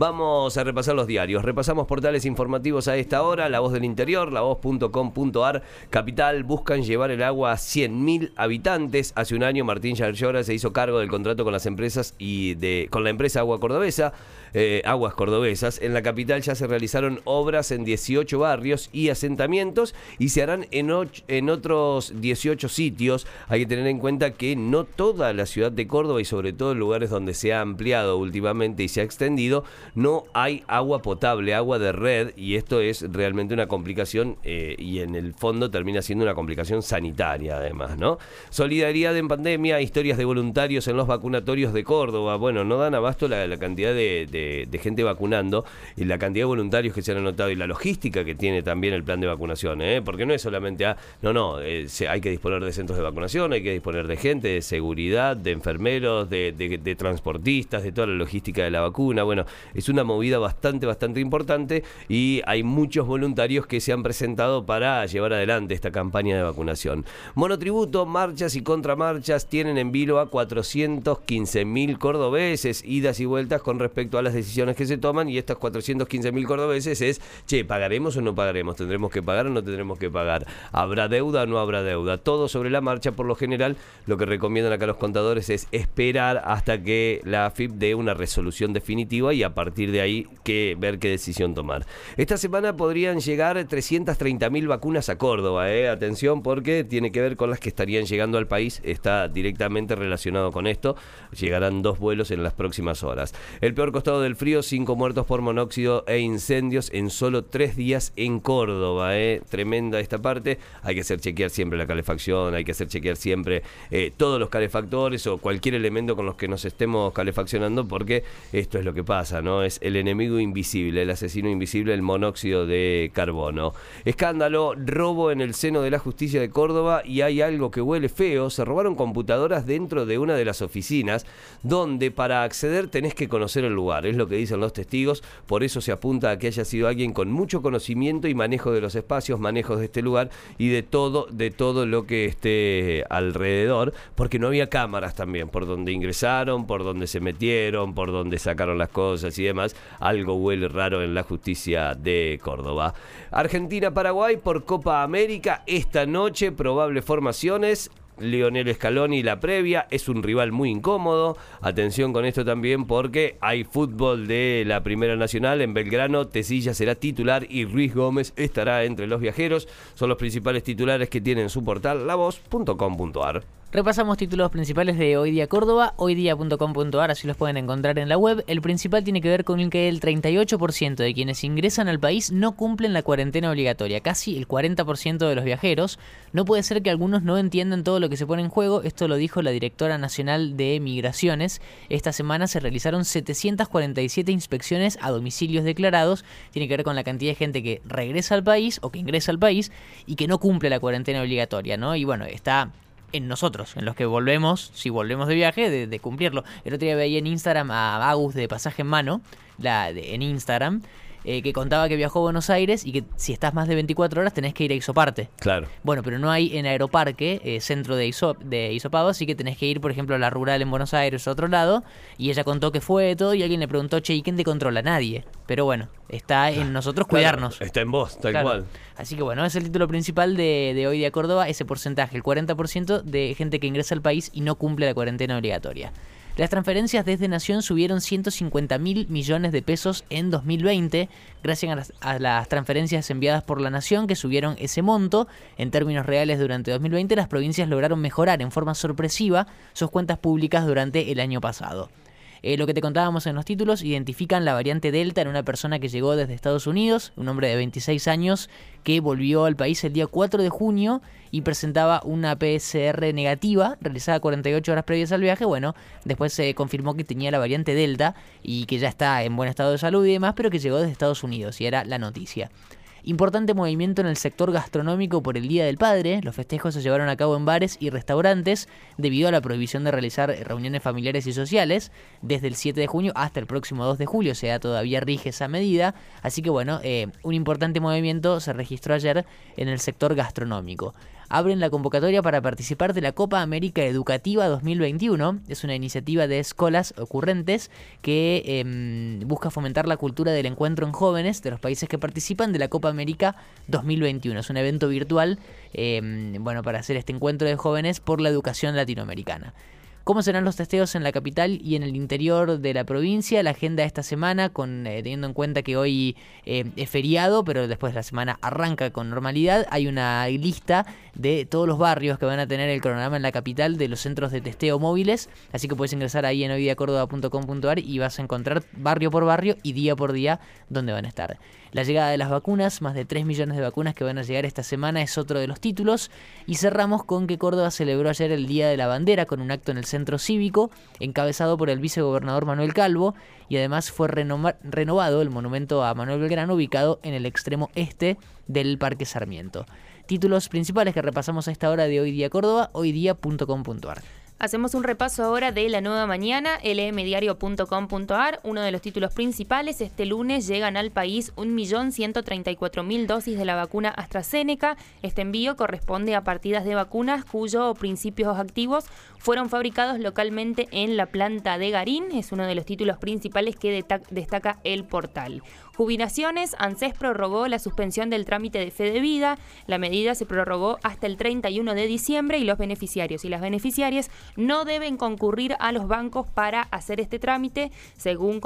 vamos a repasar los diarios. Repasamos portales informativos a esta hora. La Voz del Interior, la voz.com.ar. Capital buscan llevar el agua a 100.000 habitantes. Hace un año Martín Yarlora se hizo cargo del contrato con las empresas y de, con la empresa Agua Cordobesa. Eh, aguas cordobesas. En la capital ya se realizaron obras en 18 barrios y asentamientos y se harán en, en otros 18 sitios. Hay que tener en cuenta que no toda la ciudad de Córdoba y sobre todo en lugares donde se ha ampliado últimamente y se ha extendido, no hay agua potable, agua de red y esto es realmente una complicación eh, y en el fondo termina siendo una complicación sanitaria además, ¿no? Solidaridad en pandemia, historias de voluntarios en los vacunatorios de Córdoba. Bueno, no dan abasto la, cantidad de gente vacunando y la cantidad de voluntarios que se han anotado y la logística que tiene también el plan de vacunación, ¿eh? porque no es solamente, a, no, no, eh, hay que disponer de centros de vacunación, hay que disponer de gente, de seguridad, de enfermeros, de, de, transportistas, de toda la logística de la vacuna. Bueno, es una movida bastante, bastante importante y hay muchos voluntarios que se han presentado para llevar adelante esta campaña de vacunación. Monotributo, marchas y contramarchas tienen en vilo a 415 mil cordobeses, idas y vueltas con respecto a las decisiones que se toman y estas 415 mil cordobeses es, che, ¿pagaremos o no pagaremos? ¿Tendremos que pagar o no tendremos que pagar? ¿Habrá deuda o no habrá deuda? Todo sobre la marcha, por lo general, lo que recomiendan acá los contadores es esperar hasta que la AFIP dé una resolución definitiva y a partir de ahí que, ver qué decisión tomar. Esta semana podrían llegar 330 mil vacunas a Córdoba, ¿eh? atención porque tiene que ver con las que estarían llegando al país, está directamente relacionado con esto, llegarán dos vuelos en las próximas horas. El peor costado del frío, cinco muertos por monóxido e incendios en solo tres días en Córdoba. ¿eh? Tremenda esta parte. Hay que hacer chequear siempre la calefacción, hay que hacer chequear siempre eh, todos los calefactores o cualquier elemento con los que nos estemos calefaccionando, porque esto es lo que pasa, ¿no? Es el enemigo invisible, el asesino invisible, el monóxido de carbono. Escándalo, robo en el seno de la justicia de Córdoba y hay algo que huele feo. Se robaron computadoras dentro de una de las oficinas, donde para acceder tenés que conocer el lugar es lo que dicen los testigos, por eso se apunta a que haya sido alguien con mucho conocimiento y manejo de los espacios, manejos de este lugar y de todo, de todo lo que esté alrededor, porque no había cámaras también, por donde ingresaron, por donde se metieron, por donde sacaron las cosas y demás. Algo huele raro en la justicia de Córdoba. Argentina-Paraguay por Copa América, esta noche probables formaciones. Lionel Scaloni la previa, es un rival muy incómodo. Atención con esto también porque hay fútbol de la Primera Nacional en Belgrano, Tesilla será titular y Ruiz Gómez estará entre los viajeros. Son los principales titulares que tienen su portal lavoz.com.ar. Repasamos títulos principales de Hoy Día Córdoba, hoydía.com.ar, así los pueden encontrar en la web. El principal tiene que ver con que el 38% de quienes ingresan al país no cumplen la cuarentena obligatoria, casi el 40% de los viajeros. No puede ser que algunos no entiendan todo lo que se pone en juego, esto lo dijo la directora nacional de Migraciones. Esta semana se realizaron 747 inspecciones a domicilios declarados, tiene que ver con la cantidad de gente que regresa al país o que ingresa al país y que no cumple la cuarentena obligatoria, ¿no? Y bueno, está en nosotros, en los que volvemos, si volvemos de viaje, de, cumplirlo. El otro día veía en Instagram a Agus de Pasaje en Mano, la en Instagram, eh, que contaba que viajó a Buenos Aires y que si estás más de 24 horas tenés que ir a Isoparte. Claro. Bueno, pero no hay en Aeroparque eh, centro de, Isop, de Isopado, así que tenés que ir, por ejemplo, a la rural en Buenos Aires a otro lado. Y ella contó que fue todo y alguien le preguntó, che, ¿y quién te controla? Nadie. Pero bueno, está en nosotros cuidarnos. está en vos, tal cual. Así que bueno, es el título principal de, de hoy de Córdoba, ese porcentaje, el 40% de gente que ingresa al país y no cumple la cuarentena obligatoria. Las transferencias desde Nación subieron 150 mil millones de pesos en 2020, gracias a las, transferencias enviadas por la Nación que subieron ese monto. En términos reales, durante 2020 las provincias lograron mejorar en forma sorpresiva sus cuentas públicas durante el año pasado. Eh, lo que te contábamos en los títulos, identifican la variante Delta en una persona que llegó desde Estados Unidos, un hombre de 26 años que volvió al país el día 4 de junio y presentaba una PSR negativa realizada 48 horas previas al viaje. Bueno, después se confirmó que tenía la variante Delta y que ya está en buen estado de salud y demás, pero que llegó desde Estados Unidos y era la noticia. Importante movimiento en el sector gastronómico por el Día del Padre. Los festejos se llevaron a cabo en bares y restaurantes debido a la prohibición de realizar reuniones familiares y sociales desde el 7 de junio hasta el próximo 2 de julio. O sea, todavía rige esa medida. Así que bueno, eh, un importante movimiento se registró ayer en el sector gastronómico abren la convocatoria para participar de la Copa América Educativa 2021. Es una iniciativa de escuelas ocurrentes que em, busca fomentar la cultura del encuentro en jóvenes de los países que participan de la Copa América 2021. Es un evento virtual em, bueno, para hacer este encuentro de jóvenes por la educación latinoamericana. ¿Cómo serán los testeos en la capital y en el interior de la provincia? La agenda de esta semana, con, eh, teniendo en cuenta que hoy eh, es feriado, pero después la semana arranca con normalidad, hay una lista de todos los barrios que van a tener el cronograma en la capital de los centros de testeo móviles. Así que puedes ingresar ahí en hoydiacórdoba.com.ar y vas a encontrar barrio por barrio y día por día donde van a estar. La llegada de las vacunas, más de 3 millones de vacunas que van a llegar esta semana, es otro de los títulos. Y cerramos con que Córdoba celebró ayer el Día de la Bandera con un acto en el centro cívico, encabezado por el vicegobernador Manuel Calvo, y además fue renovado el monumento a Manuel Belgrano ubicado en el extremo este del Parque Sarmiento. Títulos principales que repasamos a esta hora de Hoy Día Córdoba, hoydía.com.ar. Hacemos un repaso ahora de la nueva mañana, lmdiario.com.ar. Uno de los títulos principales, este lunes llegan al país 1.134.000 dosis de la vacuna AstraZeneca. Este envío corresponde a partidas de vacunas cuyos principios activos fueron fabricados localmente en la planta de Garín. Es uno de los títulos principales que destaca el portal. Jubilaciones, ANSES prorrogó la suspensión del trámite de fe de vida. La medida se prorrogó hasta el 31 de diciembre y los beneficiarios y las beneficiarias no deben concurrir a los bancos para hacer este trámite, según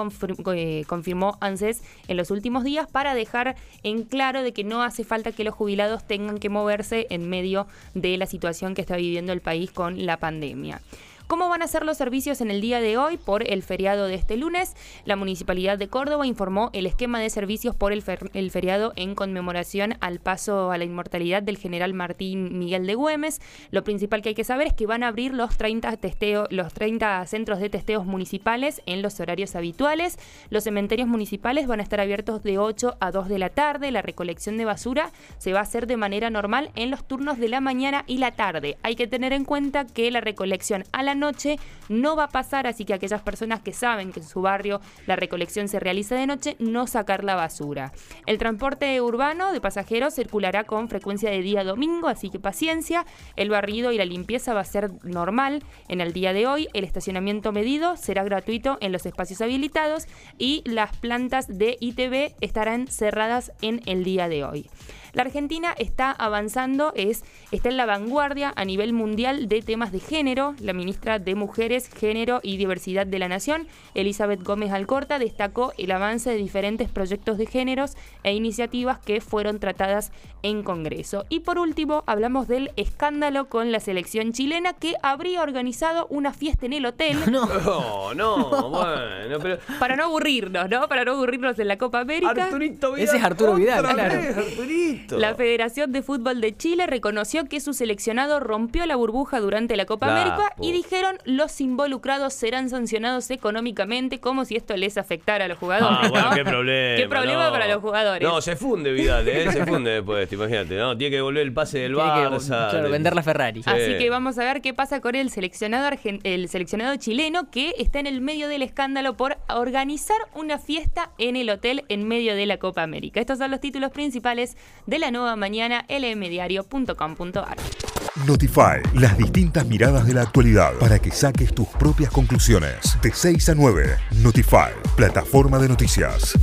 eh, confirmó ANSES en los últimos días, para dejar en claro de que no hace falta que los jubilados tengan que moverse en medio de la situación que está viviendo el país con la pandemia. ¿Cómo van a ser los servicios en el día de hoy por el feriado de este lunes? La Municipalidad de Córdoba informó el esquema de servicios por el, feriado en conmemoración al paso a la inmortalidad del general Martín Miguel de Güemes. Lo principal que hay que saber es que van a abrir los 30, testeo, los 30 centros de testeos municipales en los horarios habituales. Los cementerios municipales van a estar abiertos de 8 a 2 de la tarde. La recolección de basura se va a hacer de manera normal en los turnos de la mañana y la tarde. Hay que tener en cuenta que la recolección a la noche no va a pasar, así que aquellas personas que saben que en su barrio la recolección se realiza de noche, no sacar la basura. El transporte urbano de pasajeros circulará con frecuencia de día domingo, así que paciencia. El barrido y la limpieza va a ser normal en el día de hoy. El estacionamiento medido será gratuito en los espacios habilitados y las plantas de ITV estarán cerradas en el día de hoy. La Argentina está avanzando, es, está en la vanguardia a nivel mundial de temas de género. La ministra de Mujeres, Género y Diversidad de la Nación, Elizabeth Gómez Alcorta, destacó el avance de diferentes proyectos de géneros e iniciativas que fueron tratadas en Congreso. Y por último, hablamos del escándalo con la selección chilena que habría organizado una fiesta en el hotel. No, no, bueno, pero... Para no aburrirnos, ¿no? Para no aburrirnos en la Copa América. Arturito Vidal. Ese es Arturo Vidal, claro. La Federación de Fútbol de Chile reconoció que su seleccionado rompió la burbuja durante la Copa América y dijeron los involucrados serán sancionados económicamente como si esto les afectara a los jugadores. Ah, qué problema. Qué problema para los jugadores. No, se funde Vidal, ¿eh? se funde después, imagínate, ¿no? Tiene que volver el pase del Barça. claro, vender la Ferrari. Así que vamos a ver qué pasa con el seleccionado, el seleccionado chileno que está en el medio del escándalo por organizar una fiesta en el hotel en medio de la Copa América. Estos son los títulos principales de la nueva mañana lmdiario.com.ar. Notify, las distintas miradas de la actualidad para que saques tus propias conclusiones. De 6 a 9, Notify, plataforma de noticias.